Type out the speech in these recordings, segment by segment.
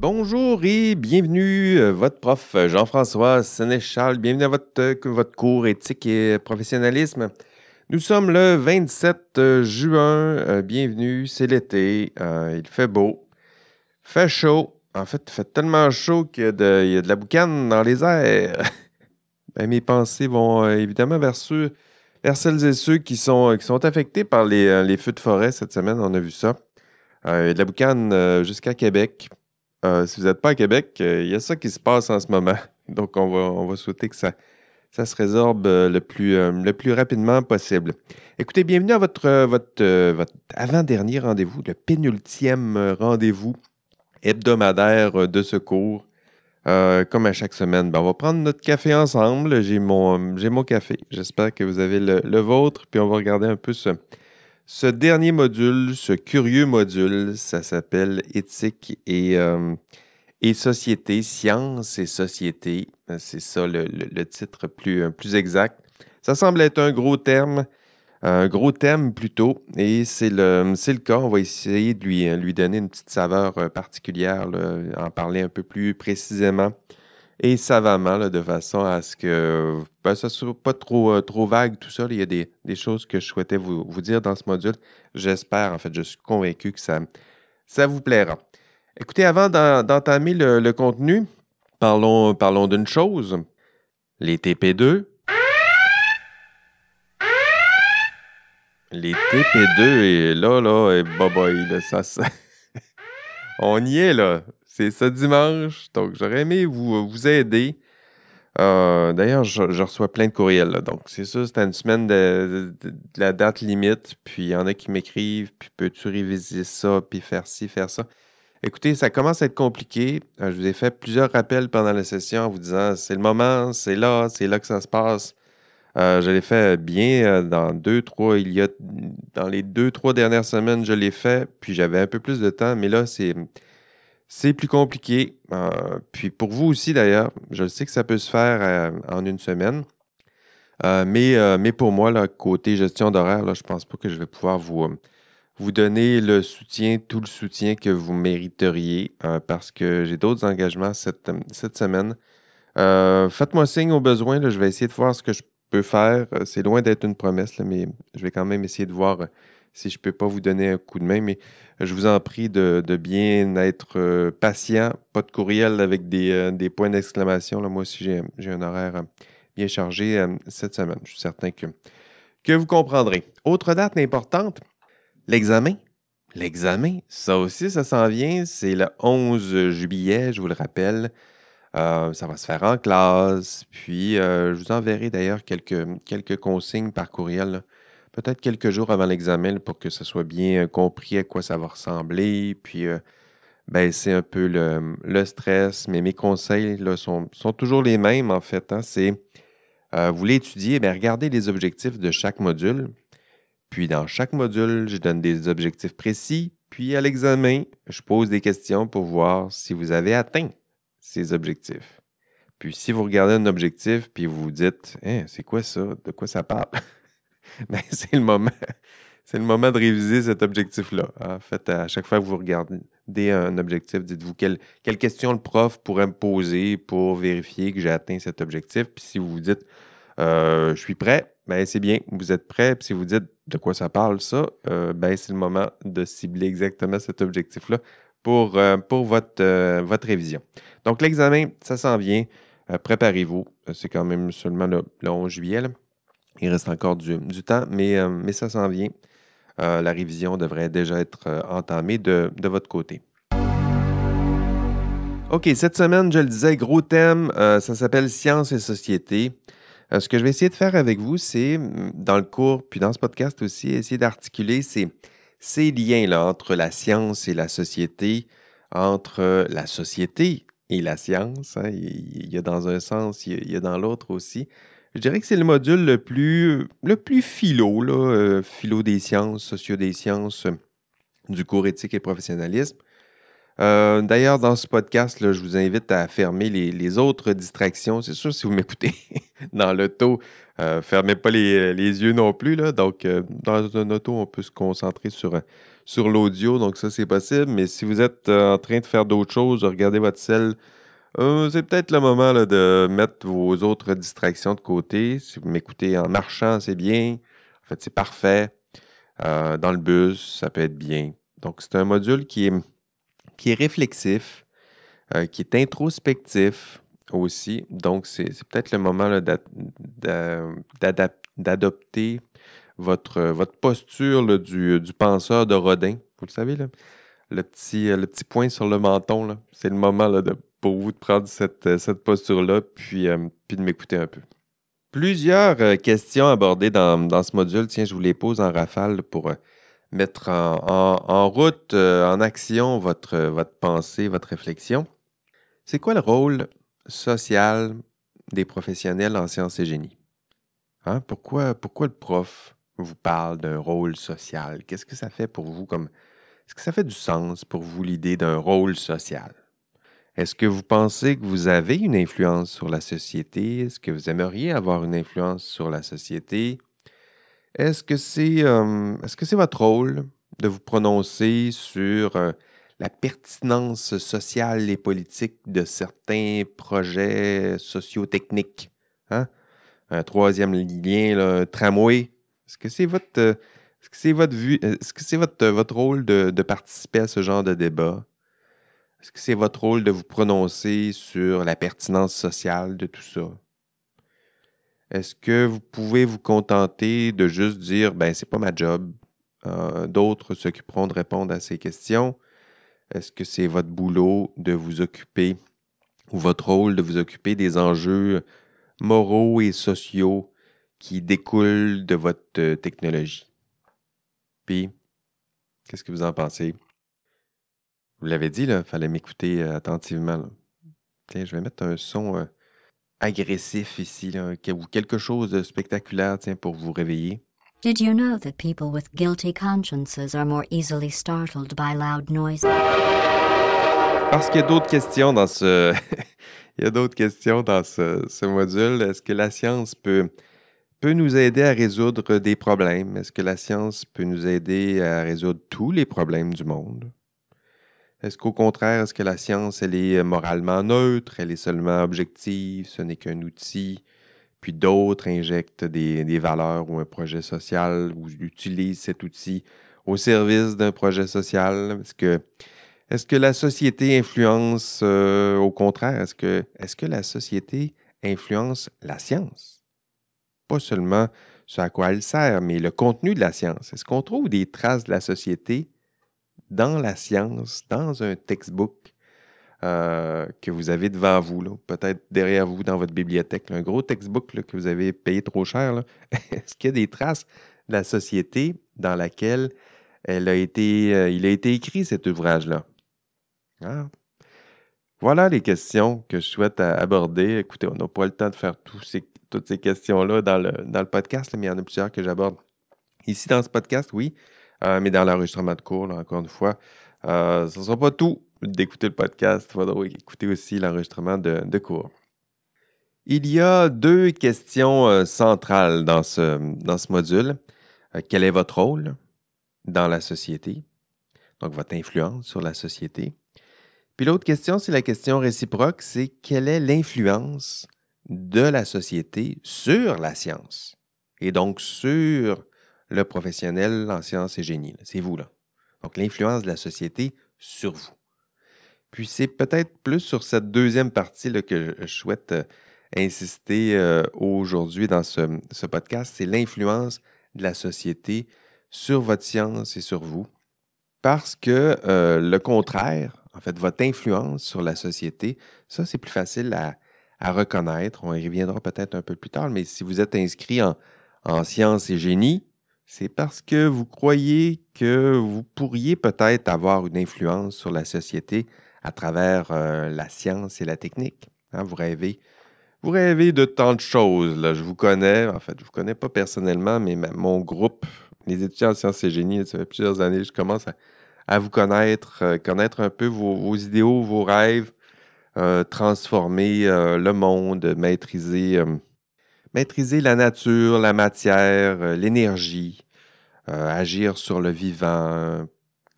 bonjour et bienvenue, euh, votre prof Jean-François Sénéchal. Bienvenue à votre, euh, votre cours éthique et professionnalisme. Nous sommes le 27 juin. bienvenue, c'est l'été. il fait beau, fait chaud. En fait, il fait tellement chaud qu'il y, a de la boucane dans les airs. Ben, mes pensées vont évidemment vers, ceux, celles et ceux qui sont, affectés par les, les feux de forêt cette semaine. On a vu ça. il y a de la boucane jusqu'à Québec. Euh, si vous n'êtes pas à Québec, euh, il y a ça qui se passe en ce moment. Donc, on va, on va souhaiter que ça, ça se résorbe euh, le plus, le plus rapidement possible. Écoutez, bienvenue à votre, votre, votre avant-dernier rendez-vous, le pénultième rendez-vous hebdomadaire de secours. comme à chaque semaine, ben, on va prendre notre café ensemble. J'ai mon, mon café. J'espère que vous avez le, le, vôtre. Puis on va regarder un peu ce, ce dernier module, ce curieux module, ça s'appelle Éthique et, euh, société, science et société. C'est ça le, titre plus, euh, plus exact. Ça semble être un gros terme, un gros thème plutôt, et c'est le, cas. On va essayer de lui, lui donner une petite saveur euh, particulière, en parler un peu plus précisément et savamment, de façon à ce que ben, ça ne soit pas trop, euh, trop vague, tout ça. Il y a des, choses que je souhaitais vous, dire dans ce module. J'espère, en fait, je suis convaincu que ça, ça vous plaira. Écoutez, avant d'entamer le, contenu, parlons, parlons d'une chose. Les TP2. Les TP2, et là, là, et bye bye, ça, ça... On y est, là. C'est ce dimanche. Donc, j'aurais aimé vous, vous aider. Euh, d'ailleurs, je, reçois plein de courriels. Donc, c'est ça, c'était une semaine de, la date limite. Puis, il y en a qui m'écrivent. Puis, peux-tu réviser ça? Puis, faire ci, faire ça? Écoutez, ça commence à être compliqué. Euh, je vous ai fait plusieurs rappels pendant la session en vous disant c'est le moment, c'est là, c'est là que ça se passe. Euh, je l'ai fait bien dans deux, trois. Il y a dans les deux, trois dernières semaines, je l'ai fait. Puis j'avais un peu plus de temps, mais là, c'est c'est plus compliqué. Euh, puis pour vous aussi, d'ailleurs, je sais que ça peut se faire euh, en une semaine. Euh, mais, mais pour moi, là, côté gestion d'horaire, je ne pense pas que je vais pouvoir vous, donner le soutien, tout le soutien que vous mériteriez parce que j'ai d'autres engagements cette semaine. Faites-moi signe au besoin. je vais essayer de voir ce que je peux faire. C'est loin d'être une promesse, mais je vais quand même essayer de voir si je ne peux pas vous donner un coup de main, mais je vous en prie de, bien être euh, patient, pas de courriel avec des, euh, points d'exclamation. Moi aussi, j'ai un horaire euh, bien chargé cette semaine. Je suis certain que, que vous comprendrez. Autre date importante, l'examen. L'examen, ça aussi, ça s'en vient. C'est le 11 juillet, je vous le rappelle. ça va se faire en classe. Puis, je vous enverrai d'ailleurs quelques, quelques consignes par courriel peut-être quelques jours avant l'examen pour que ce soit bien euh, compris à quoi ça va ressembler, puis euh, baisser un peu le, stress. Mais mes conseils sont, toujours les mêmes, en fait. Hein. C'est, euh, vous voulez étudier, bien, regardez les objectifs de chaque module. Puis dans chaque module, je donne des objectifs précis. Puis à l'examen, je pose des questions pour voir si vous avez atteint ces objectifs. Puis si vous regardez un objectif, puis vous vous dites, hein, c'est quoi ça? De quoi ça parle? ben, c'est le moment. C'est le moment de réviser cet objectif-là. En fait, à chaque fois que vous regardez un objectif, dites-vous quelle, quelle, question le prof pourrait me poser pour vérifier que j'ai atteint cet objectif. Puis si vous vous dites euh, je suis prêt, ben c'est bien, vous êtes prêt. Puis si vous dites de quoi ça parle, ça, euh, ben c'est le moment de cibler exactement cet objectif-là pour, euh, pour votre, votre révision. Donc l'examen, ça s'en vient. Préparez-vous. C'est quand même seulement le, 11 juillet. Il reste encore du, temps, mais, euh, mais ça s'en vient. Euh, la révision devrait déjà être euh, entamée de, votre côté. OK, cette semaine, je le disais, gros thème, ça s'appelle Science et société. ce que je vais essayer de faire avec vous, c'est, mm, dans le cours, puis dans ce podcast aussi, essayer d'articuler ces, ces liens-là entre la science et la société, entre la société et la science. Hein. Il y a dans un sens, il y a dans l'autre aussi. Je dirais que c'est le module le plus, le plus philo, euh, philo des sciences, socio des sciences euh, du cours éthique et professionnalisme. Euh, d'ailleurs, dans ce podcast, je vous invite à fermer les, autres distractions. C'est sûr, si vous m'écoutez dans l'auto, fermez pas les, yeux non plus. Donc, dans un auto, on peut se concentrer sur, sur l'audio, donc ça, c'est possible. Mais si vous êtes en train de faire d'autres choses, de regarder votre cell, c'est peut-être le moment de mettre vos autres distractions de côté. Si vous m'écoutez en marchant, c'est bien. En fait, c'est parfait. dans le bus, ça peut être bien. Donc, c'est un module qui est, réflexif, qui est introspectif, aussi. Donc, c'est peut-être le moment d'adopter votre, posture du, penseur de Rodin. Vous le savez, le, petit, le petit point sur le menton. C'est le moment de, pour vous de prendre cette, cette posture-là, puis, euh, puis de m'écouter un peu. Plusieurs euh, questions abordées dans, ce module. Tiens, je vous les pose en rafale pour euh, mettre en, route, en action votre, votre pensée, votre réflexion. C'est quoi le rôle social des professionnels en sciences et génie? Hein? Pourquoi, pourquoi le prof vous parle d'un rôle social? Qu'est-ce que ça fait pour vous comme. Est-ce que ça fait du sens pour vous l'idée d'un rôle social? Est-ce que vous pensez que vous avez une influence sur la société? Est-ce que vous aimeriez avoir une influence sur la société? Est-ce que c'est votre rôle de vous prononcer sur la pertinence sociale et politique de certains projets socio-techniques. Hein? Un troisième lien, un tramway. Est-ce que c'est votre, rôle de, participer à ce genre de débat? Est-ce que c'est votre rôle de vous prononcer sur la pertinence sociale de tout ça? Est-ce que vous pouvez vous contenter de juste dire, ben, c'est pas ma job, d'autres s'occuperont de répondre à ces questions? Est-ce que c'est votre boulot de vous occuper ou votre rôle de vous occuper des enjeux moraux et sociaux qui découlent de votre euh, technologie? Puis, qu'est-ce que vous en pensez? Vous l'avez dit, il fallait m'écouter euh, attentivement. Tiens, je vais mettre un son euh, agressif ici, ou quelque chose de spectaculaire tiens, pour vous réveiller. Did you know that people with guilty consciences are more easily startled by loud noises? Parce qu'il y a d'autres questions dans ce. Il y a d'autres questions dans ce, ce module. Est-ce que la science peut, peut nous aider à résoudre des problèmes? Est-ce que la science peut nous aider à résoudre tous les problèmes du monde? Est-ce qu'au contraire, est-ce que la science, elle est moralement neutre, elle est seulement objective, ce n'est qu'un outil? puis d'autres injectent des, valeurs ou un projet social ou utilisent cet outil au service d'un projet social? Est-ce que, la société influence euh, au contraire? Est-ce que, est que la société influence la science? Pas seulement ce à quoi elle sert, mais le contenu de la science. Est-ce qu'on trouve des traces de la société dans la science, dans un textbook? Euh, que vous avez devant vous, peut-être derrière vous dans votre bibliothèque, un gros textbook que vous avez payé trop cher. Est-ce qu'il y a des traces de la société dans laquelle elle a été, euh, il a été écrit cet ouvrage-là? Ah. Voilà les questions que je souhaite aborder. Écoutez, on n'a pas le temps de faire toutes ces questions-là dans le, dans le podcast, mais il y en a plusieurs que j'aborde ici dans ce podcast, oui, euh, mais dans l'enregistrement de cours, encore une fois. ce ne sera pas tout d'écouter le podcast, il faudra écouter aussi l'enregistrement de, cours. Il y a deux questions euh, centrales dans ce, dans ce module. Euh, quel est votre rôle dans la société? Donc, votre influence sur la société. Puis l'autre question, c'est la question réciproque, c'est quelle est l'influence de la société sur la science? Et donc sur le professionnel en sciences et génie. C'est vous, là. Donc, l'influence de la société sur vous. Puis c'est peut-être plus sur cette deuxième partie là, que je souhaite euh, insister euh, aujourd'hui dans ce, podcast, c'est l'influence de la société sur votre science et sur vous. Parce que euh, le contraire, en fait, votre influence sur la société, ça, c'est plus facile à, reconnaître. On y reviendra peut-être un peu plus tard, mais si vous êtes inscrit en, en sciences et génie, c'est parce que vous croyez que vous pourriez peut-être avoir une influence sur la société à travers euh, la science et la technique. Hein, vous rêvez. Vous rêvez de tant de choses. Je vous connais, en fait, je ne vous connais pas personnellement, mais mon groupe, les étudiants en sciences et génie, ça fait plusieurs années, je commence à, vous connaître, euh, connaître un peu vos, idéaux, vos rêves, euh, transformer le monde, maîtriser, maîtriser la nature, la matière, l'énergie, agir sur le vivant,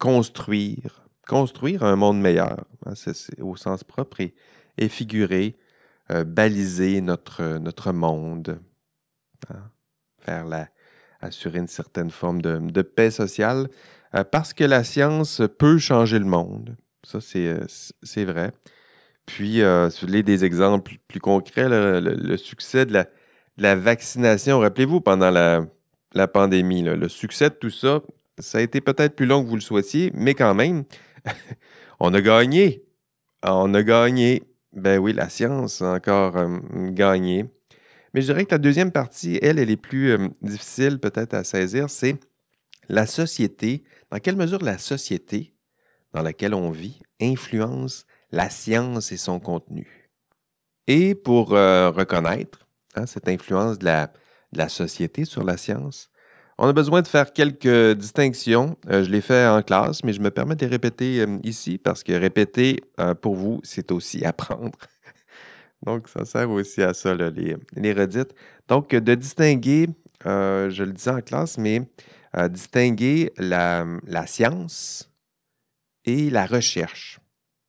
construire, construire un monde meilleur, hein, c'est, au sens propre et, figuré, euh, baliser notre, notre monde, hein, faire la, assurer une certaine forme de, paix sociale, euh, parce que la science peut changer le monde. Ça, c'est, euh, c'est vrai. Puis, si vous voulez des exemples plus concrets, le, succès de la, vaccination, rappelez-vous, pendant la, la pandémie, le succès de tout ça, ça a été peut-être plus long que vous le souhaitiez, mais quand même, on a gagné. On a gagné. Ben oui, la science a encore euh, gagné. Mais je dirais que la deuxième partie, elle, elle est plus euh, difficile peut-être à saisir, c'est la société. Dans quelle mesure la société dans laquelle on vit influence la science et son contenu? Et pour euh, reconnaître hein, cette influence de la société sur la science, on a besoin de faire quelques distinctions. Euh, je l'ai fait en classe, mais je me permets de les répéter euh, ici parce que répéter, euh, pour vous, c'est aussi apprendre. Donc, ça sert aussi à ça, les, les, redites. Donc, de distinguer, je le disais en classe, mais distinguer la, science et la recherche.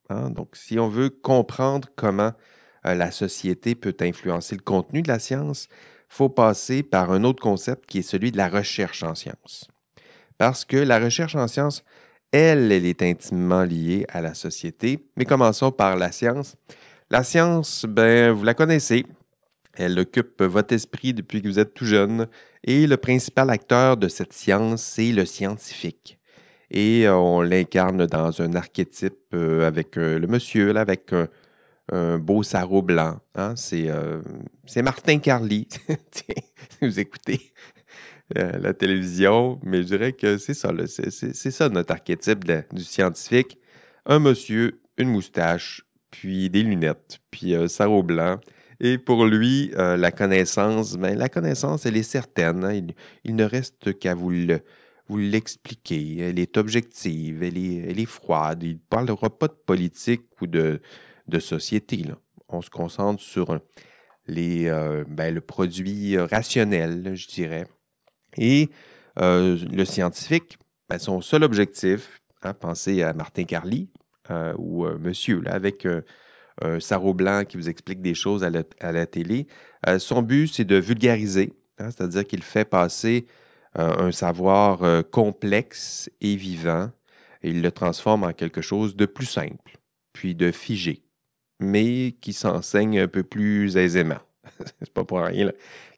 Hein. Donc, si on veut comprendre comment la société peut influencer le contenu de la science, faut passer par un autre concept qui est celui de la recherche en sciences. Parce que la recherche en sciences, elle, elle est intimement liée à la société. Mais commençons par la science. La science, ben, vous la connaissez. Elle occupe votre esprit depuis que vous êtes tout jeune. Et le principal acteur de cette science, c'est le scientifique. Et euh, on l'incarne dans un archétype euh, avec euh, le monsieur, avec un, beau sarrau blanc. Hein? Euh, c'est, Martin Carly. vous écoutez euh, la télévision, mais je dirais que c'est ça, c'est, ça notre archétype du scientifique. Un monsieur, une moustache, puis des lunettes, puis un sarrau blanc. Et pour lui, euh, la connaissance, ben, la connaissance, elle est certaine. Hein. Il, ne reste qu'à vous, l'expliquer. Elle est objective, elle est froide. Il ne parlera pas de politique ou de, de société. On se concentre sur les, euh, ben, le produit rationnel, je dirais. Et euh, le scientifique, ben, son seul objectif, hein, pensez à Martin Carly euh, ou monsieur, avec un sarrau blanc qui vous explique des choses à la, télé, son but, c'est de vulgariser, hein, c'est-à-dire qu'il fait passer un savoir complexe et vivant il le transforme en quelque chose de plus simple, puis de figé mais qui s'enseigne un peu plus aisément. c'est pas pour rien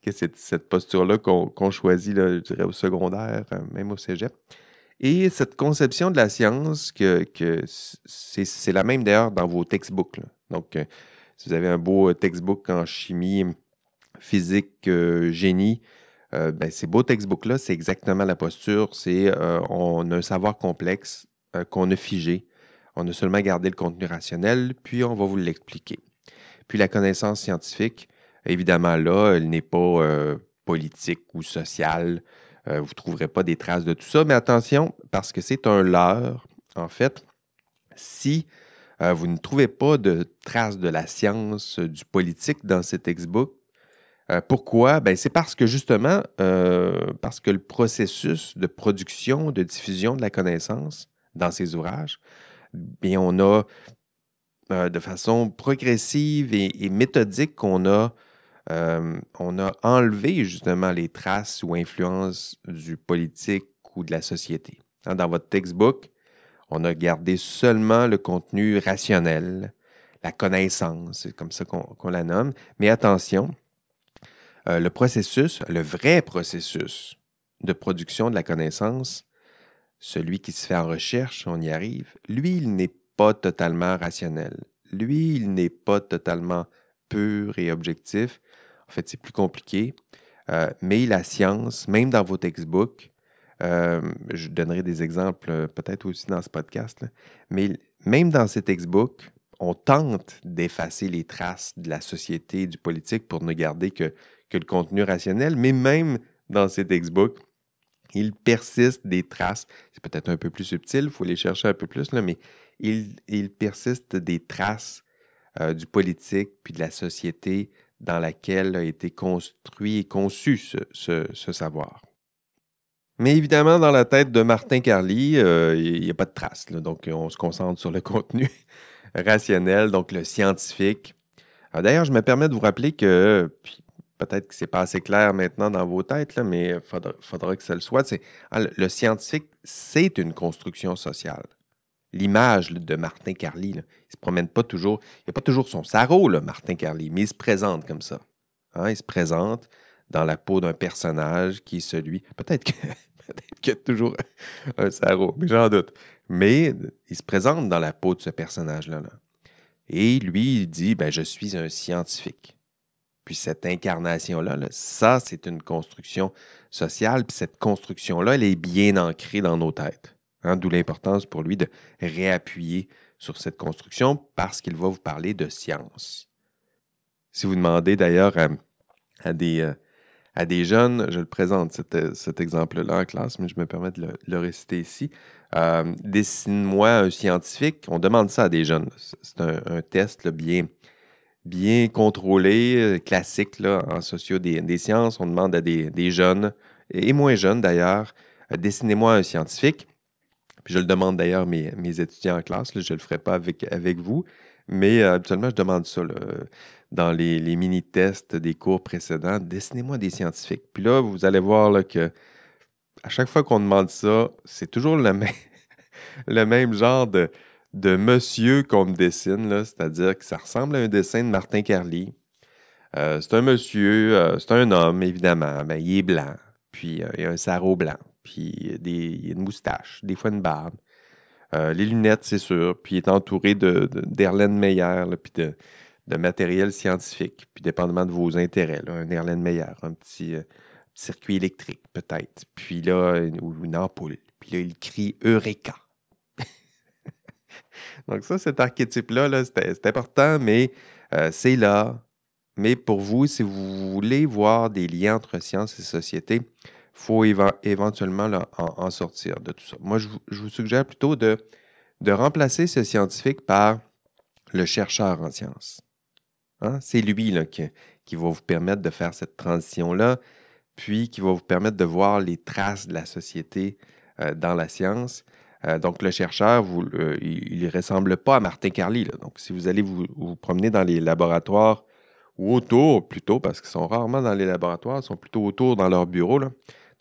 que c'est cette posture-là qu'on choisit, je dirais, au secondaire, euh, même au cégep. Et cette conception de la science, que, c'est la même d'ailleurs dans vos textbooks. Donc, euh, si vous avez un beau textbook en chimie, physique, euh, génie, ben, ces beaux textbooks-là, c'est exactement la posture. C'est on a un savoir complexe qu'on a figé, on a seulement gardé le contenu rationnel, puis on va vous l'expliquer. Puis la connaissance scientifique, évidemment là, elle n'est pas euh, politique ou sociale. Euh, vous ne trouverez pas des traces de tout ça, mais attention, parce que c'est un leurre, en fait. Si euh, vous ne trouvez pas de traces de la science, du politique dans ces textbooks, pourquoi? Ben, c'est parce que justement, parce que le processus de production, de diffusion de la connaissance dans ces ouvrages on a euh, de façon progressive et, méthodique qu'on a, euh, on a enlevé justement les traces ou influences du politique ou de la société. Hein, dans votre textbook, on a gardé seulement le contenu rationnel, la connaissance, c'est comme ça qu'on la nomme. Mais attention, euh, le processus, le vrai processus de production de la connaissance, celui qui se fait en recherche, on y arrive, lui, il n'est pas totalement rationnel. Lui, il n'est pas totalement pur et objectif. En fait, c'est plus compliqué. Euh, mais la science, même dans vos textbooks, euh, je donnerai des exemples euh, peut-être aussi dans ce podcast, mais même dans ces textbooks, on tente d'effacer les traces de la société, du politique pour ne garder que, que le contenu rationnel, mais même dans ces textbooks, il persiste des traces. C'est peut-être un peu plus subtil, il faut les chercher un peu plus, là, mais il, persiste des traces euh, du politique puis de la société dans laquelle a été construit et conçu ce, savoir. Mais évidemment, dans la tête de Martin Carly, euh, il n'y a pas de trace. donc, on se concentre sur le contenu rationnel, donc le scientifique. D'ailleurs, je me permets de vous rappeler que, peut-être que ce n'est pas assez clair maintenant dans vos têtes, mais il faudra, que ça le soit. Ah, le, scientifique, c'est une construction sociale. L'image de Martin Carly, il ne se promène pas toujours, il n'a pas toujours son sarreau, Martin Carly, mais il se présente comme ça. Hein, il se présente dans la peau d'un personnage qui est celui. Peut-être qu'il y a toujours un sarreau, mais j'en doute. Mais il se présente dans la peau de ce personnage-là. Et lui, il dit ben, Je suis un scientifique. Puis cette incarnation-là, ça, c'est une construction sociale. Puis cette construction-là, elle est bien ancrée dans nos têtes. Hein, d'où l'importance pour lui de réappuyer sur cette construction parce qu'il va vous parler de science. Si vous demandez d'ailleurs à, des, euh, des jeunes, je le présente cet, exemple-là en classe, mais je me permets de le, réciter ici. Euh, dessine-moi un scientifique. On demande ça à des jeunes. C'est un, test bien, bien contrôlé, euh, classique en socio des, sciences. On demande à des, jeunes, et moins jeunes d'ailleurs, dessinez-moi un scientifique. Puis je le demande d'ailleurs à mes, étudiants en classe. je ne le ferai pas avec, avec vous. Mais euh, habituellement, je demande ça dans les, mini-tests des cours précédents. Dessinez-moi des scientifiques. Puis là, vous allez voir là, que à chaque fois qu'on demande ça, c'est toujours le même, le même genre de, de monsieur qu'on me dessine. C'est-à-dire que ça ressemble à un dessin de Martin Carly. Euh, c'est un monsieur, euh, c'est un homme, évidemment. Ben, il est blanc. Puis il a un sarrau blanc. Puis des, il a une moustache, des fois une barbe. Euh, les lunettes, c'est sûr. Puis il est entouré d'Erlen de, Meyer, puis de, matériel scientifique. Puis dépendamment de vos intérêts, un Erlen Meyer, un petit, euh, circuit électrique peut-être. Puis là, une, une ampoule. Puis là, il crie Eureka. Donc ça, cet archétype-là, -là, c'est important, mais euh, c'est là. Mais pour vous, si vous voulez voir des liens entre science et société, faut éventuellement en, sortir de tout ça. Moi, je, vous suggère plutôt de, de remplacer ce scientifique par le chercheur en sciences. Hein? C'est lui là, qui, qui, va vous permettre de faire cette transition-là, puis qui va vous permettre de voir les traces de la société euh, dans la science. Euh, donc, le chercheur, vous, il ne ressemble pas à Martin Carly. Donc, si vous allez vous, vous, promener dans les laboratoires ou autour plutôt, parce qu'ils sont rarement dans les laboratoires, ils sont plutôt autour dans leur bureau,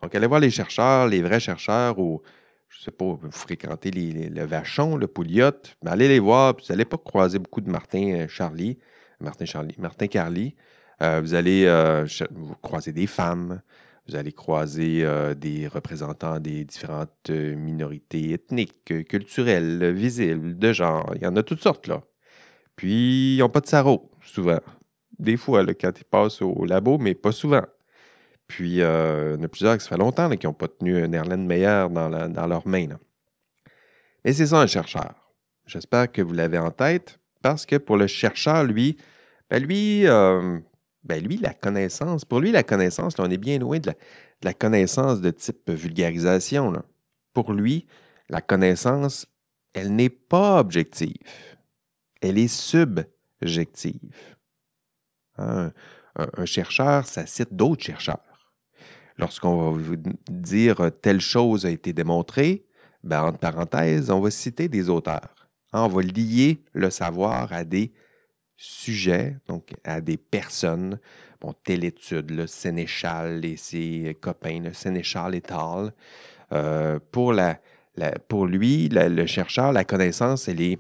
donc, allez voir les chercheurs, les vrais chercheurs, ou je ne sais pas, vous fréquentez le Vachon, le Pouliot, mais allez les voir, vous n'allez pas croiser beaucoup de Martin euh, Charlie, Martin Charlie, Martin Carly. Euh, vous allez euh, croiser des femmes, vous allez croiser des représentants des différentes minorités ethniques, culturelles, visibles, de genre. Il y en a toutes sortes, là. Puis, ils n'ont pas de sarreau, souvent. Des fois, là, quand ils passent au labo, mais pas souvent. Puis, euh, il y en a plusieurs qui ça fait longtemps qui n'ont pas tenu un Erlen Meyer dans, leurs mains. Mais c'est ça un chercheur. J'espère que vous l'avez en tête, parce que pour le chercheur, lui, ben lui, euh, ben lui, la connaissance, pour lui, la connaissance, on est bien loin de la, connaissance de type vulgarisation. Pour lui, la connaissance, elle n'est pas objective. Elle est subjective. un, chercheur, ça cite d'autres chercheurs lorsqu'on va vous dire euh, telle chose a été démontrée, ben, entre parenthèses, on va citer des auteurs. Hein, on va lier le savoir à des sujets, donc à des personnes. Bon, telle étude, le Sénéchal et ses copains, le Sénéchal et al. Euh, pour, la, pour lui, le chercheur, la connaissance, elle est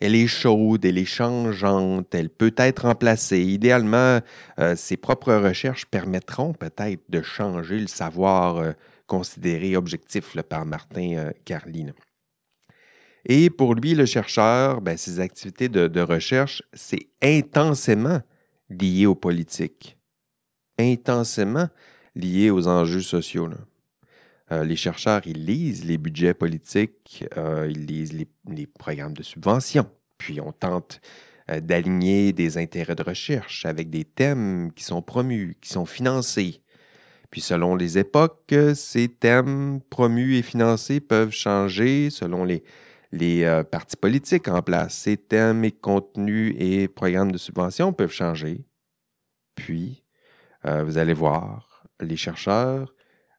elle est chaude, elle est changeante, elle peut être remplacée. Idéalement, euh, ses propres recherches permettront peut-être de changer le savoir euh, considéré objectif par Martin Carly. Et pour lui, le chercheur, ben, ses activités de, recherche, c'est intensément lié aux politiques, intensément lié aux enjeux sociaux. les chercheurs, ils lisent les budgets politiques, ils lisent les, les, programmes de subvention, puis on tente euh, d'aligner des intérêts de recherche avec des thèmes qui sont promus, qui sont financés. Puis selon les époques, ces thèmes promus et financés peuvent changer selon les, les euh, partis politiques en place. Ces thèmes et contenus et programmes de subvention peuvent changer. Puis, euh, vous allez voir, les chercheurs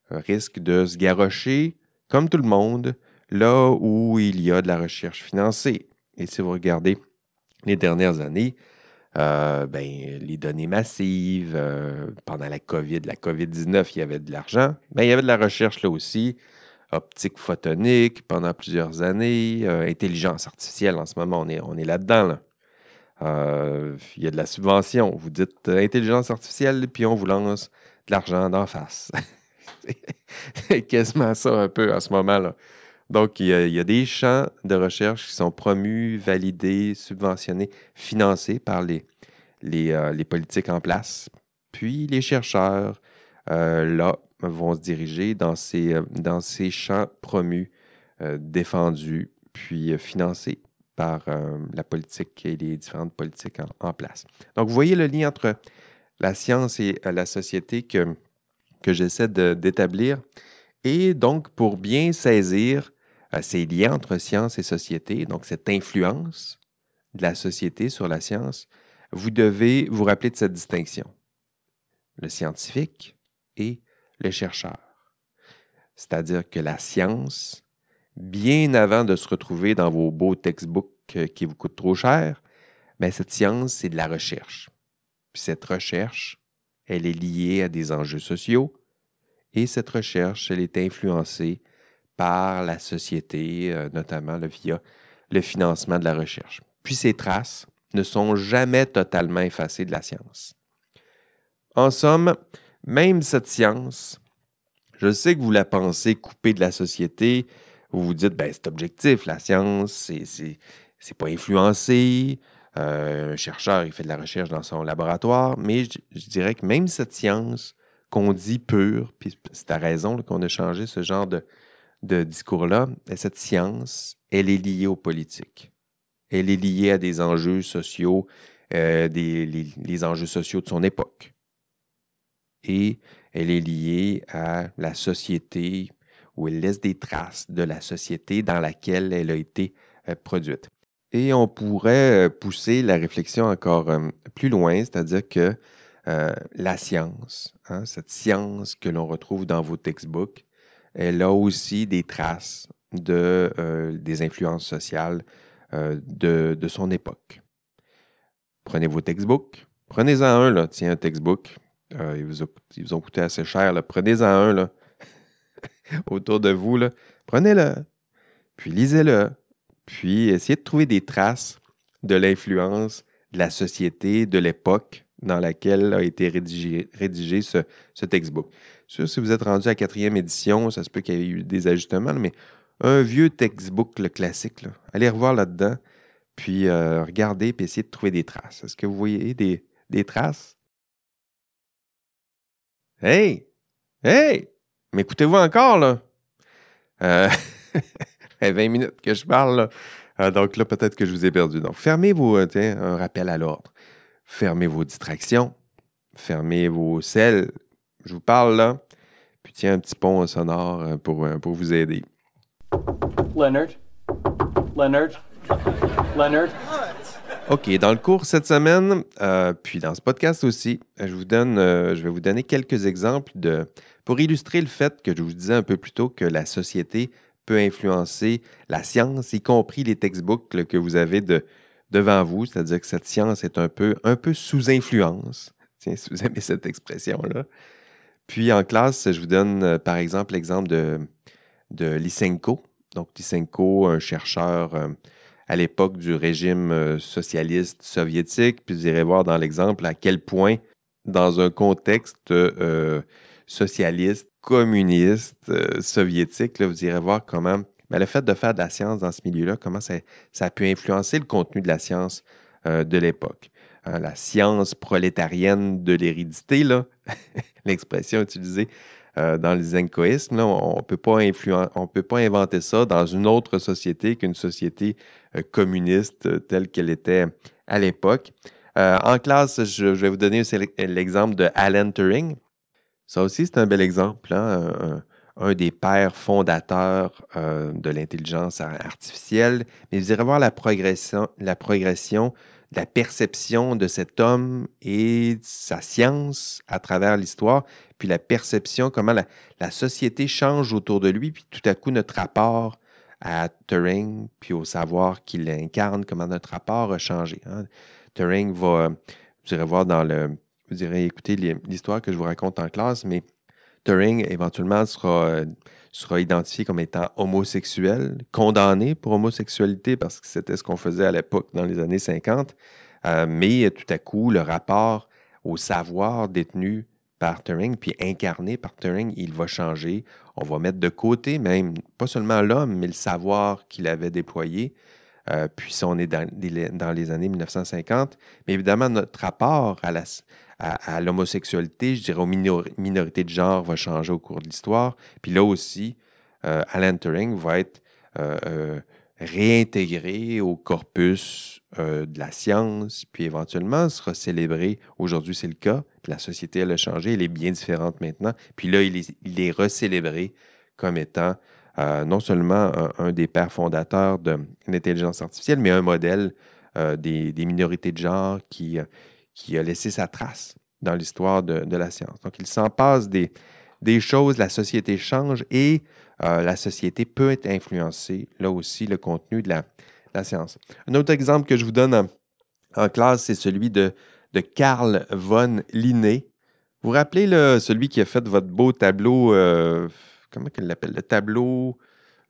risque de se garrocher, comme tout le monde, là où il y a de la recherche financée. Et si vous regardez les dernières années, euh, ben, les données massives, euh, pendant la COVID, la COVID-19, il y avait de l'argent. Ben, il y avait de la recherche là aussi. Optique photonique pendant plusieurs années. Euh, intelligence artificielle, en ce moment, on est, là-dedans. il y a de la subvention. Vous dites intelligence artificielle, puis on vous lance de l'argent d'en face. C'est quasiment ça un peu en ce moment-là. Donc, il y, a, des champs de recherche qui sont promus, validés, subventionnés, financés par les, les, euh, politiques en place. Puis, les chercheurs, euh, là, vont se diriger dans ces, euh, dans ces champs promus, défendus, puis financés par la politique et les différentes politiques en, place. Donc, vous voyez le lien entre la science et la société que, que j'essaie d'établir. Et donc, pour bien saisir euh, ces liens entre science et société, donc cette influence de la société sur la science, vous devez vous rappeler de cette distinction. Le scientifique et le chercheur. C'est-à-dire que la science, bien avant de se retrouver dans vos beaux textbooks euh, qui vous coûtent trop cher, mais cette science, c'est de la recherche. Puis cette recherche, elle est liée à des enjeux sociaux et cette recherche, elle est influencée par la société, euh, notamment via le financement de la recherche. Puis ces traces ne sont jamais totalement effacées de la science. En somme, même cette science, je sais que vous la pensez coupée de la société, vous vous dites, ben, c'est objectif, la science, c'est, pas influencé, euh, un chercheur, il fait de la recherche dans son laboratoire, mais je, dirais que même cette science qu'on dit pure, puis c'est à raison qu'on a changé ce genre de, discours-là, cette science, elle est liée aux politiques. Elle est liée à des enjeux sociaux, euh, des, les, enjeux sociaux de son époque. Et elle est liée à la société, où elle laisse des traces de la société dans laquelle elle a été euh, produite. Et on pourrait euh, pousser la réflexion encore plus loin, c'est-à-dire que la science, hein, cette science que l'on retrouve dans vos textbooks, elle a aussi des traces de, euh, des influences sociales euh, de, son époque. Prenez vos textbooks. Prenez-en un, là. Tiens, un textbook. Euh, ils, vous ont, coûté assez cher. Prenez-en un là. autour de vous. Prenez-le. Puis lisez-le. Puis essayez de trouver des traces de l'influence de la société, de l'époque dans laquelle a été rédigé, ce, textbook. Sûr, si vous êtes rendu à quatrième édition, ça se peut qu'il y ait eu des ajustements, mais un vieux textbook le classique, allez revoir là-dedans, puis euh, regardez, puis essayez de trouver des traces. Est-ce que vous voyez des traces? Hey! Hey! M'écoutez-vous encore, là? Euh, 20 minutes que je parle, là. Euh, donc là, peut-être que je vous ai perdu. Donc, fermez vos, euh, un rappel à l'ordre. Fermez vos distractions. Fermez vos selles je vous parle là, puis tiens un petit pont sonore euh, pour, euh, pour vous aider. Leonard? Leonard? Leonard? OK, dans le cours cette semaine, euh, puis dans ce podcast aussi, je, vous donne, je vais vous donner quelques exemples de, pour illustrer le fait que je vous disais un peu plus tôt que la société peut influencer la science, y compris les textbooks que vous avez de, devant vous, c'est-à-dire que cette science est un peu, un peu sous influence. Tiens, si vous aimez cette expression-là. Puis en classe, je vous donne euh, par exemple l'exemple de, de Lysenko. Donc Lysenko, un chercheur euh, à l'époque du régime euh, socialiste soviétique. Puis vous irez voir dans l'exemple à quel point, dans un contexte socialiste, communiste, soviétique, là, vous irez voir comment mais ben, le fait de faire de la science dans ce milieu-là, comment ça, a pu influencer le contenu de la science de l'époque. La science prolétarienne de l'hérédité, l'expression utilisée euh, dans le zenkoïsme, on ne peut, pas peut pas inventer ça dans une autre société qu'une société euh, communiste euh, telle qu'elle était à l'époque. en classe, je, vais vous donner l'exemple de Alan Turing. Ça aussi, c'est un bel exemple. Hein, un, des pères fondateurs de l'intelligence artificielle. Mais vous irez voir la progression la perception de cet homme et sa science à travers l'histoire, puis la perception, comment la, société change autour de lui, puis tout à coup notre rapport à Turing, puis au savoir qu'il incarne, comment notre rapport a changé. Hein. Turing va, vous irez voir dans le, vous irez écouter l'histoire que je vous raconte en classe, mais Turing éventuellement sera, sera identifié comme étant homosexuel, condamné pour homosexualité parce que c'était ce qu'on faisait à l'époque dans les années 50. Euh, mais tout à coup, le rapport au savoir détenu par Turing, puis incarné par Turing, il va changer. On va mettre de côté même, pas seulement l'homme, mais le savoir qu'il avait déployé. Euh, puis on est dans, les années 1950. Mais évidemment, notre rapport à la, à, l'homosexualité, je dirais aux minorités de genre, va changer au cours de l'histoire. Puis là aussi, euh, Alan Turing va être euh, euh, réintégré au corpus de la science, puis éventuellement sera célébré. Aujourd'hui, c'est le cas. la société, elle a changé, elle est bien différente maintenant. Puis là, il est, recélébré comme étant non seulement un, des pères fondateurs de l'intelligence artificielle, mais un modèle des, minorités de genre qui, qui a laissé sa trace dans l'histoire de, la science. Donc, il s'en passe des, choses, la société change et euh, la société peut être influencée, là aussi, le contenu de la, science. Un autre exemple que je vous donne en, classe, c'est celui de, de Carl von Linné. Vous vous rappelez celui qui a fait votre beau tableau, euh, comment il l'appelle, le tableau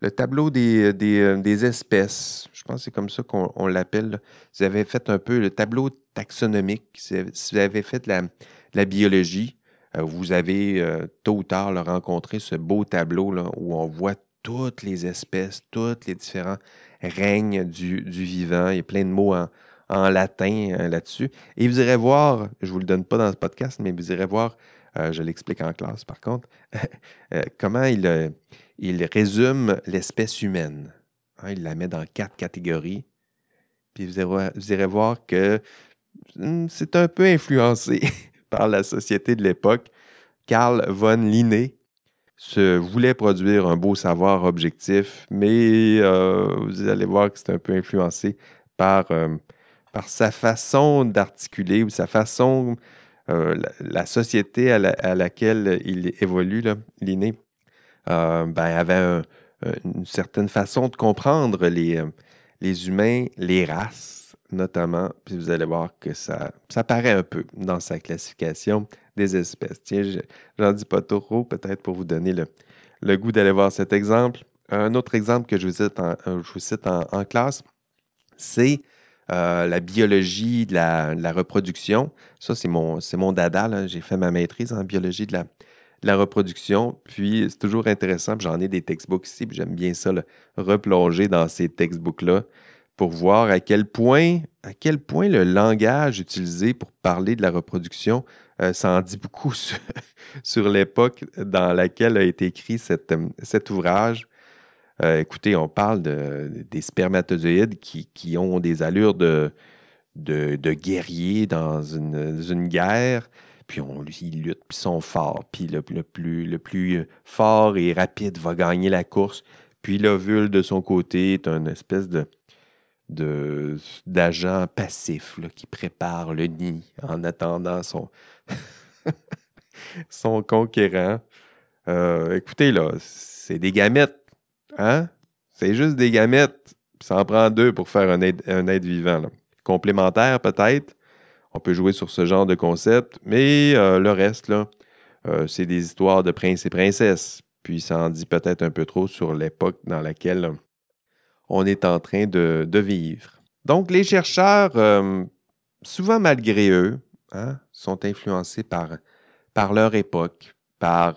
le tableau des, euh, des, espèces, je pense que c'est comme ça qu'on l'appelle. Vous avez fait un peu le tableau taxonomique. Si vous avez fait la, biologie, euh, vous avez euh, tôt ou tard rencontré ce beau tableau là, où on voit toutes les espèces, tous les différents règnes du, vivant. Il y a plein de mots en, latin là-dessus. Et vous irez voir, je ne vous le donne pas dans ce podcast, mais vous irez voir, je l'explique en classe par contre, comment il résume l'espèce humaine. Hein, il la met dans quatre catégories. Puis vous irez, voir que c'est un peu influencé par la société de l'époque. Carl von Linné se voulait produire un beau savoir objectif, mais euh, vous allez voir que c'est un peu influencé par, euh, sa façon d'articuler ou sa façon, euh, la, société à, laquelle il évolue, Linné ben, avait une certaine façon de comprendre les humains, les races notamment. Puis vous allez voir que ça, ça paraît un peu dans sa classification des espèces. Tiens, j'en dis pas trop, peut-être pour vous donner le, le goût d'aller voir cet exemple. Un autre exemple que je vous cite en, euh, je vous cite en, classe, c'est la biologie de la, la, reproduction. Ça, c'est mon, mon dada. J'ai fait ma maîtrise en biologie de la, la reproduction. Puis c'est toujours intéressant, j'en ai des textbooks ici, j'aime bien ça, replonger dans ces textbooks-là pour voir à quel point, à quel point le langage utilisé pour parler de la reproduction, euh, ça en dit beaucoup sur, l'époque dans laquelle a été écrit euh, cet ouvrage. Euh, écoutez, on parle de, des spermatozoïdes qui, ont des allures de, de, guerriers dans une, une guerre puis on, ils luttent, puis sont forts, puis le, plus, le plus fort et rapide va gagner la course. Puis l'ovule, de son côté, est un espèce de, d'agent passif qui prépare le nid en attendant son, conquérant. Euh, écoutez, là, c'est des gamètes. Hein? C'est juste des gamètes. Ça en prend deux pour faire un être, vivant. Complémentaire, peut-être, on peut jouer sur ce genre de concept, mais euh, le reste, euh, c'est des histoires de princes et princesses. Puis ça en dit peut-être un peu trop sur l'époque dans laquelle on est en train de, vivre. Donc, les chercheurs, euh, souvent malgré eux, hein, sont influencés par, par leur époque, par,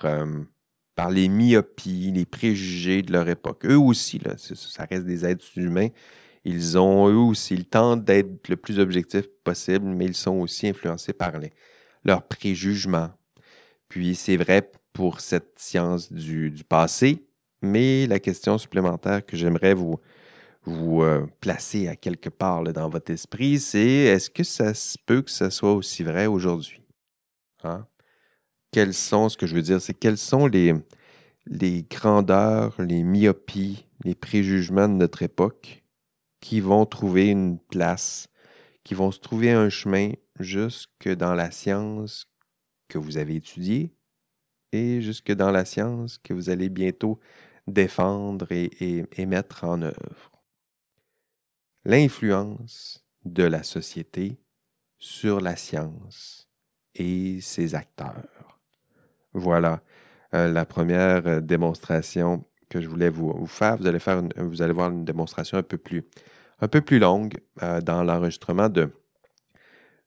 par les myopies, les préjugés de leur époque. Eux aussi, là, ça reste des êtres humains ils ont eux aussi, ils tentent d'être le plus objectif possible, mais ils sont aussi influencés par leurs préjugements. Puis c'est vrai pour cette science du, passé, mais la question supplémentaire que j'aimerais vous, vous euh, placer à quelque part dans votre esprit, c'est est-ce que ça se peut que ça soit aussi vrai aujourd'hui? Hein? Quels sont, ce que je veux dire, c'est quelles sont les, les grandeurs, les myopies, les préjugements de notre époque qui vont trouver une place, qui vont se trouver un chemin jusque dans la science que vous avez étudiée et jusque dans la science que vous allez bientôt défendre et, mettre en œuvre? L'influence de la société sur la science et ses acteurs. Voilà euh, la première euh, démonstration que je voulais vous, faire. Vous allez, faire vous allez voir une démonstration un peu plus, un peu plus longue euh, dans l'enregistrement de,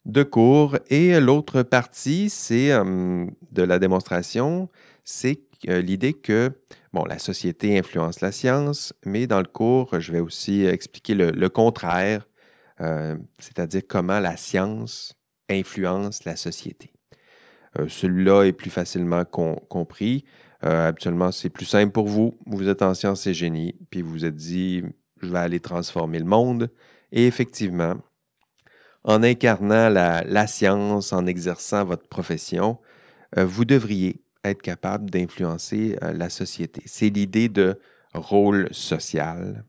de cours. Et l'autre partie, c'est de la démonstration, c'est l'idée que la société influence la science, mais dans le cours, je vais aussi expliquer le, contraire, c'est-à-dire comment la science influence la société. Euh, celui-là est plus facilement compris. Euh, habituellement, c'est plus simple pour vous. Vous êtes en sciences et génie, puis vous vous êtes dit, je vais aller transformer le monde. Et effectivement, en incarnant la, science, en exerçant votre profession, euh, vous devriez être capable d'influencer la société. C'est l'idée de rôle social.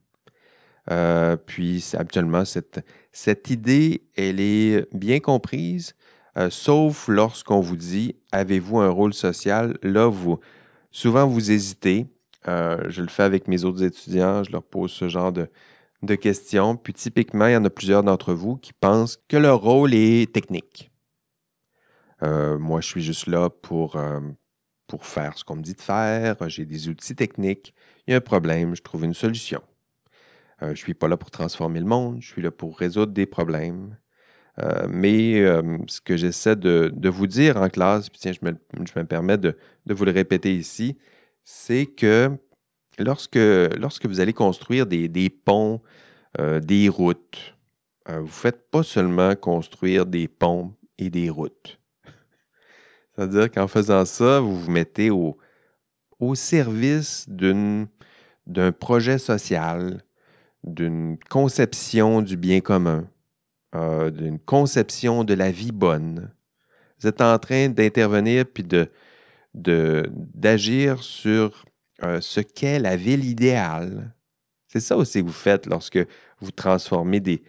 puis, habituellement, cette, cette idée, elle est bien comprise, euh, sauf lorsqu'on vous dit avez-vous un rôle social? Là, vous, souvent vous hésitez. Euh, je le fais avec mes autres étudiants, je leur pose ce genre de, questions. Puis typiquement, il y en a plusieurs d'entre vous qui pensent que leur rôle est technique. Euh, moi, je suis juste là pour, pour faire ce qu'on me dit de faire. J'ai des outils techniques. Il y a un problème, je trouve une solution. je ne suis pas là pour transformer le monde, je suis là pour résoudre des problèmes. Euh, mais euh, ce que j'essaie de, vous dire en classe, puis tiens, je me, permets de, vous le répéter ici, c'est que lorsque, vous allez construire des, ponts, euh, des routes, vous ne faites pas seulement construire des ponts et des routes. C'est-à-dire qu'en faisant ça, vous vous mettez au, service d'un projet social, d'une conception du bien commun euh, d'une conception de la vie bonne. Vous êtes en train d'intervenir puis de, d'agir sur euh, ce qu'est la ville idéale. C'est ça aussi que vous faites lorsque vous transformez des,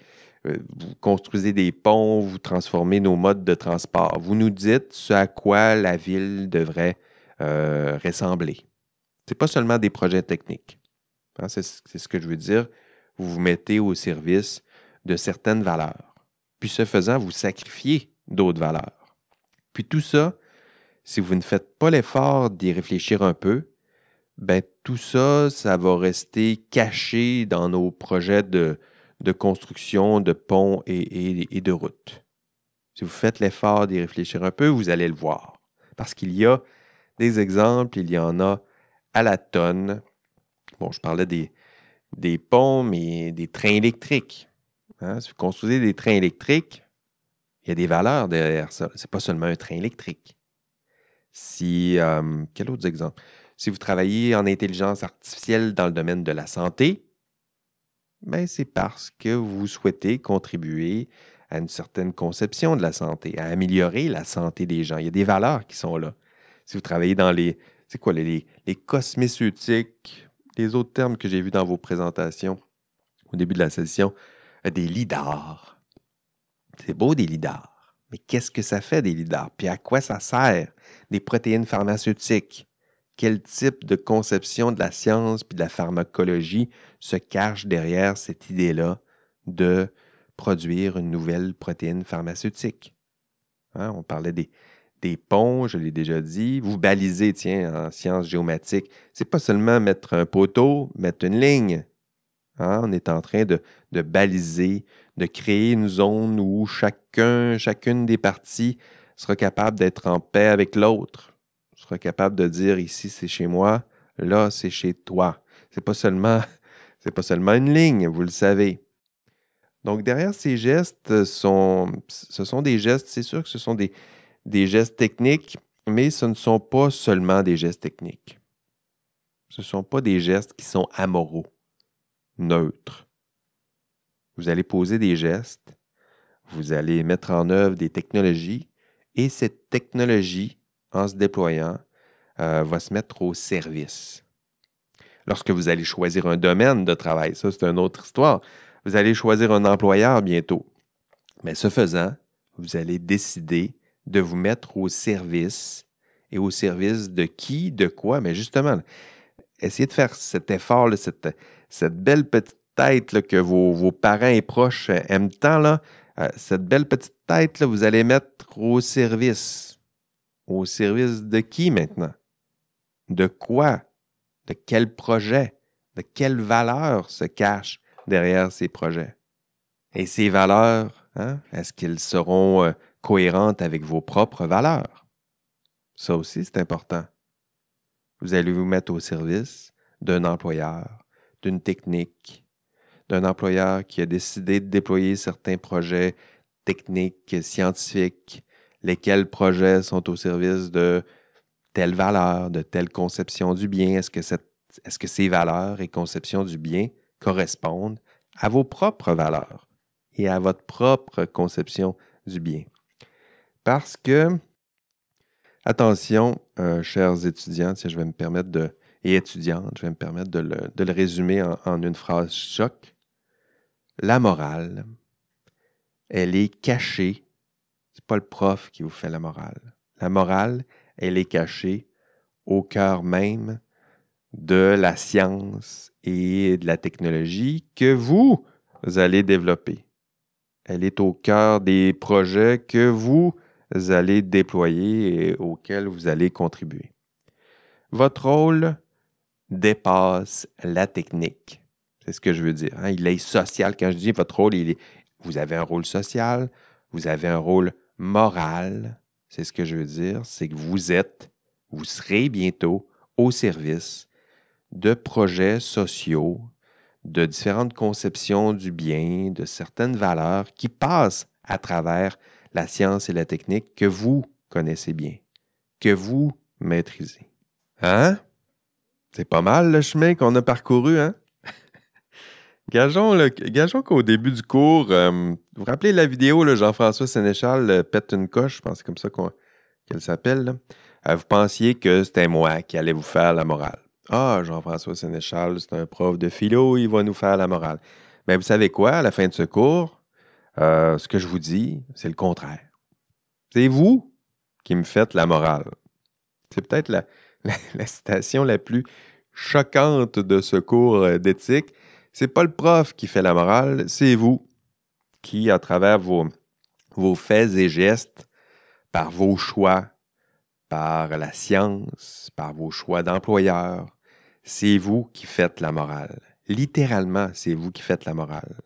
vous construisez des ponts, vous transformez nos modes de transport. Vous nous dites ce à quoi la ville devrait ressembler. Ce n'est pas seulement des projets techniques. Hein, c'est ce que je veux dire. Vous vous mettez au service de certaines valeurs puis ce faisant, vous sacrifiez d'autres valeurs. Puis tout ça, si vous ne faites pas l'effort d'y réfléchir un peu, ben tout ça, ça va rester caché dans nos projets de, construction de ponts et, de routes. Si vous faites l'effort d'y réfléchir un peu, vous allez le voir. Parce qu'il y a des exemples, il y en a à la tonne. Bon, je parlais des, des ponts, mais des trains électriques. Hein, si vous construisez des trains électriques, il y a des valeurs derrière ça. Ce n'est pas seulement un train électrique. Si, euh, quel autre exemple? Si vous travaillez en intelligence artificielle dans le domaine de la santé, ben c'est parce que vous souhaitez contribuer à une certaine conception de la santé, à améliorer la santé des gens. Il y a des valeurs qui sont là. Si vous travaillez dans les, c'est quoi, les, les cosméceutiques, les autres termes que j'ai vus dans vos présentations au début de la session, des lidars. C'est beau des lidars, mais qu'est-ce que ça fait des lidars? Puis à quoi ça sert? Des protéines pharmaceutiques? Quel type de conception de la science puis de la pharmacologie se cache derrière cette idée-là de produire une nouvelle protéine pharmaceutique? Hein, on parlait des, des ponts, je l'ai déjà dit. Vous balisez, tiens, en sciences géomatiques. C'est pas seulement mettre un poteau, mettre une ligne. Hein, on est en train de, baliser, de créer une zone où chacun, chacune des parties sera capable d'être en paix avec l'autre, sera capable de dire ici c'est chez moi, là c'est chez toi. C'est pas seulement c'est pas seulement une ligne, vous le savez. Donc derrière ces gestes sont, ce sont des gestes, c'est sûr que ce sont des, des gestes techniques, mais ce ne sont pas seulement des gestes techniques. Ce ne sont pas des gestes qui sont amoraux neutre. Vous allez poser des gestes, vous allez mettre en œuvre des technologies et cette technologie, en se déployant, euh, va se mettre au service. Lorsque vous allez choisir un domaine de travail, ça c'est une autre histoire, vous allez choisir un employeur bientôt. Mais ce faisant, vous allez décider de vous mettre au service. Et au service de qui, de quoi? Mais justement, essayez de faire cet effort, cette, cette belle petite tête que vos, parents et proches aiment tant, là, euh, cette belle petite tête, là, vous allez mettre au service. Au service de qui maintenant? De quoi? De quel projet? De quelle valeur se cache derrière ces projets? Et ces valeurs, hein, est-ce qu'elles seront euh, cohérentes avec vos propres valeurs? Ça aussi, c'est important. Vous allez vous mettre au service d'un employeur, d'une technique, d'un employeur qui a décidé de déployer certains projets techniques, scientifiques, lesquels projets sont au service de telle valeur, de telle conception du bien? Est-ce que, ces valeurs et conceptions du bien correspondent à vos propres valeurs et à votre propre conception du bien? Parce que, attention, euh, chers étudiants, si je vais me permettre de, et étudiantes, je vais me permettre de le, résumer en, en, une phrase choc. La morale, elle est cachée. C'est pas le prof qui vous fait la morale. La morale, elle est cachée au cœur même de la science et de la technologie que vous allez développer. Elle est au cœur des projets que vous allez déployer et auxquels vous allez contribuer. Votre rôle dépasse la technique. C'est ce que je veux dire. Hein. Il est social. Quand je dis votre rôle, vous avez un rôle social, vous avez un rôle moral, c'est ce que je veux dire, c'est que vous êtes, vous serez bientôt au service de projets sociaux, de différentes conceptions du bien, de certaines valeurs qui passent à travers la science et la technique que vous connaissez bien, que vous maîtrisez. Hein? C'est pas mal le chemin qu'on a parcouru, hein? Gageons, qu'au début du cours, euh, vous vous rappelez la vidéo, Jean-François Sénéchal euh, pète une coche, je pense que c'est comme ça qu'elle s'appelle. Euh, vous pensiez que c'était moi qui allais vous faire la morale. Ah, Jean-François Sénéchal, c'est un prof de philo, il va nous faire la morale. Mais vous savez quoi, à la fin de ce cours, ce que je vous dis, c'est le contraire. C'est vous qui me faites la morale. C'est peut-être la citation la plus choquante de ce cours d'éthique c'est pas le prof qui fait la morale, c'est vous qui, à travers vos, faits et gestes, par vos choix, par la science, par vos choix d'employeur, c'est vous qui faites la morale. Littéralement, c'est vous qui faites la morale.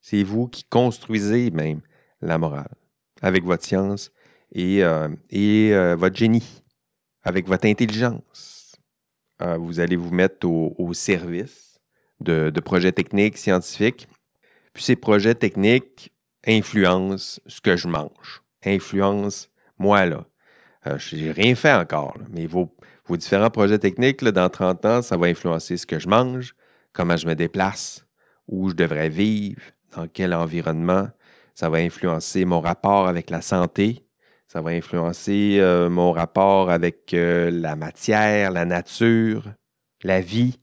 C'est vous qui construisez même la morale avec votre science et, euh, euh, votre génie, avec votre intelligence. Euh, vous allez vous mettre au service de, projets techniques, scientifiques. Puis ces projets techniques influencent ce que je mange, influencent moi là. Euh, je n'ai rien fait encore, mais vos, différents projets techniques, dans 30 ans, ça va influencer ce que je mange, comment je me déplace, où je devrais vivre, dans quel environnement. Ça va influencer mon rapport avec la santé. Ça va influencer euh, mon rapport avec euh, la matière, la nature, la vie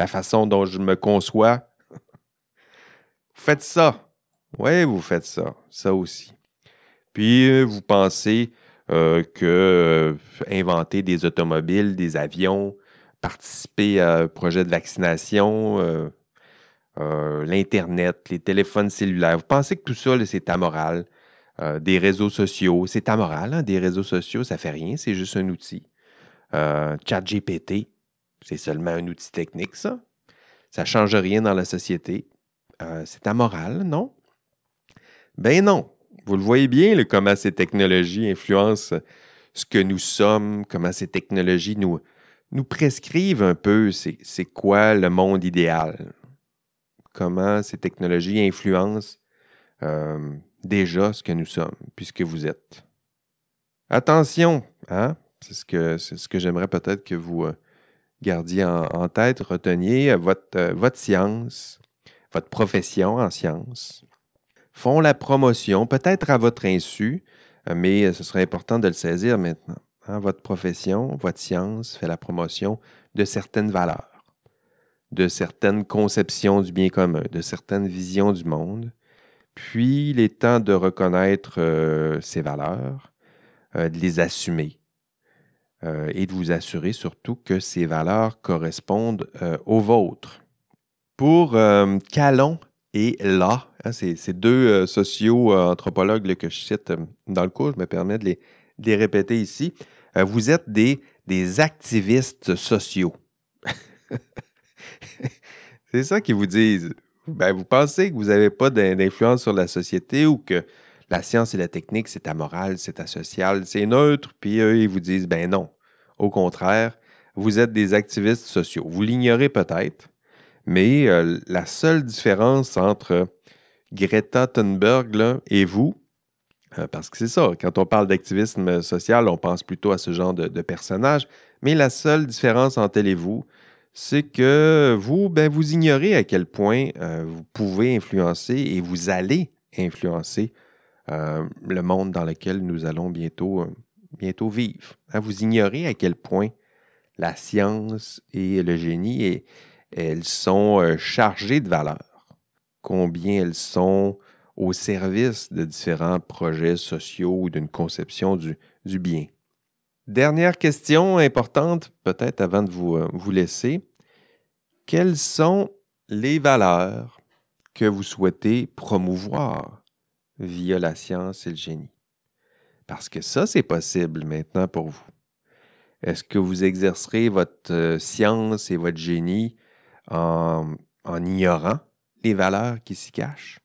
la façon dont je me conçois. vous faites ça. Oui, vous faites ça. Ça aussi. Puis, euh, vous pensez euh, que euh, inventer des automobiles, des avions, participer à un projet de vaccination, l'Internet, les téléphones cellulaires, vous pensez que tout ça, c'est amoral. des réseaux sociaux, c'est amoral. Hein? Des réseaux sociaux, ça fait rien, c'est juste un outil. ChatGPT, c'est seulement un outil technique, ça. Ça ne change rien dans la société. Euh, c'est amoral, non? Ben non. Vous le voyez bien, comment ces technologies influencent ce que nous sommes, comment ces technologies nous, nous prescrivent un peu c'est quoi le monde idéal. Comment ces technologies influencent euh, déjà ce que nous sommes, puisque vous êtes. Attention, hein? c'est ce que, ce que j'aimerais peut-être que vous, euh, gardiez en, tête, reteniez votre, euh, votre science, votre profession en sciences, font la promotion, peut-être à votre insu, euh, mais ce serait important de le saisir maintenant. Hein. Votre profession, votre science fait la promotion de certaines valeurs, de certaines conceptions du bien commun, de certaines visions du monde. Puis, il est temps de reconnaître euh, ces valeurs, euh, de les assumer euh, et de vous assurer surtout que ces valeurs correspondent aux vôtres. Pour Calon et là, hein, ces, deux socio-anthropologues que je cite dans le cours, je me permets de les, répéter ici. vous êtes des, des activistes sociaux. C'est ça qu'ils vous disent. Ben, vous pensez que vous n'avez pas d'influence sur la société ou que la science et la technique, c'est amoral, c'est asocial, c'est neutre, puis eux, ils vous disent, ben non. Au contraire, vous êtes des activistes sociaux. Vous l'ignorez peut-être, mais euh, la seule différence entre Greta Thunberg et vous, euh, parce que c'est ça, quand on parle d'activisme social, on pense plutôt à ce genre de, personnage, mais la seule différence entre elle et vous, c'est que vous, ben, vous ignorez à quel point euh, vous pouvez influencer et vous allez influencer euh, le monde dans lequel nous allons bientôt, euh, vivre. Hein, vous ignorez à quel point la science et le génie, elles sont chargées de valeur, combien elles sont au service de différents projets sociaux ou d'une conception du bien. Dernière question importante, peut-être avant de euh, vous laisser. Quelles sont les valeurs que vous souhaitez promouvoir? Via la science et le génie? Parce que ça, c'est possible maintenant pour vous. Est-ce que vous exercerez votre euh, science et votre génie en, ignorant les valeurs qui s'y cachent?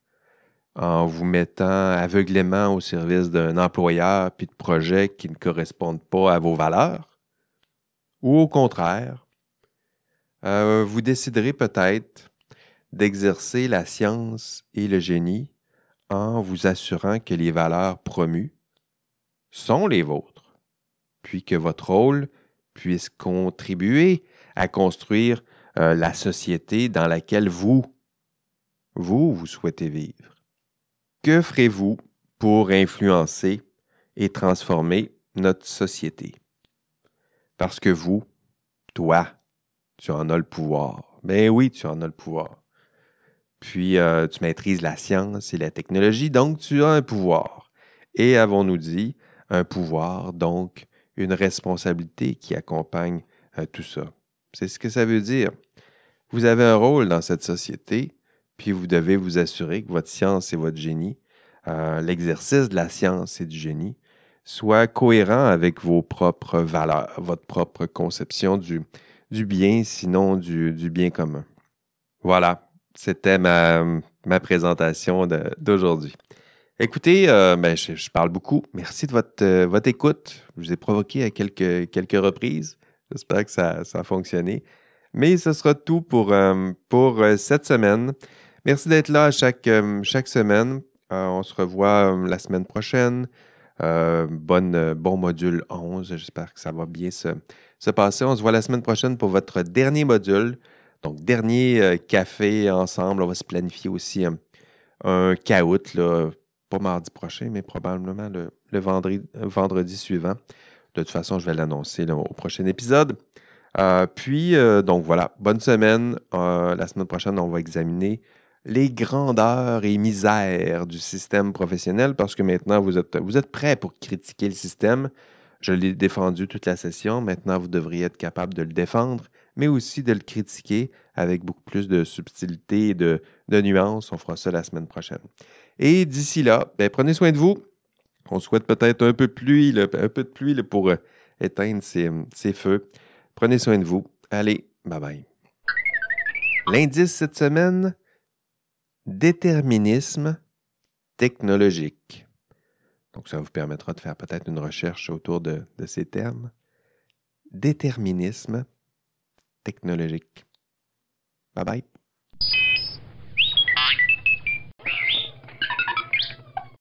en vous mettant aveuglément au service d'un employeur puis de projets qui ne correspondent pas à vos valeurs? Ou au contraire, euh, vous déciderez peut-être d'exercer la science et le génie en vous assurant que les valeurs promues sont les vôtres, puis que votre rôle puisse contribuer à construire euh, la société dans laquelle vous, vous, vous souhaitez vivre. Que ferez-vous pour influencer et transformer notre société? Parce que vous, toi, tu en as le pouvoir. Ben oui, tu en as le pouvoir. Puis euh, tu maîtrises la science et la technologie, donc tu as un pouvoir. Et avons-nous dit, un pouvoir, donc une responsabilité qui accompagne euh, tout ça. C'est ce que ça veut dire. Vous avez un rôle dans cette société puis vous devez vous assurer que votre science et votre génie, euh, l'exercice de la science et du génie, soit cohérent avec vos propres valeurs, votre propre conception du, bien, sinon du, bien commun. Voilà, c'était ma, présentation d'aujourd'hui. Écoutez, euh, ben, je, parle beaucoup. Merci de votre, euh, votre écoute. Je vous ai provoqué à quelques, reprises. J'espère que ça, a fonctionné. Mais ce sera tout pour, pour cette semaine. Merci d'être là chaque, euh, semaine. Euh, on se revoit euh, la semaine prochaine. bon module 11. J'espère que ça va bien se, passer. On se voit la semaine prochaine pour votre dernier module. Donc, dernier café ensemble. On va se planifier aussi un, un là, pas mardi prochain, mais probablement le, vendredi, vendredi, suivant. De toute façon, je vais l'annoncer au prochain épisode. puis, donc voilà, bonne semaine. la semaine prochaine, on va examiner les grandeurs et misères du système professionnel parce que maintenant, vous êtes, vous êtes prêt pour critiquer le système. Je l'ai défendu toute la session. Maintenant, vous devriez être capable de le défendre, mais aussi de le critiquer avec beaucoup plus de subtilité et de, nuances. On fera ça la semaine prochaine. Et d'ici là, ben, prenez soin de vous. On souhaite peut-être un peu de pluie, un peu de pluie pour euh, éteindre ces, ces feux. Prenez soin de vous. Allez, bye bye. L'indice cette semaine, déterminisme technologique. Donc, ça vous permettra de faire peut-être une recherche autour de, de ces termes. Déterminisme technologique. Bye bye.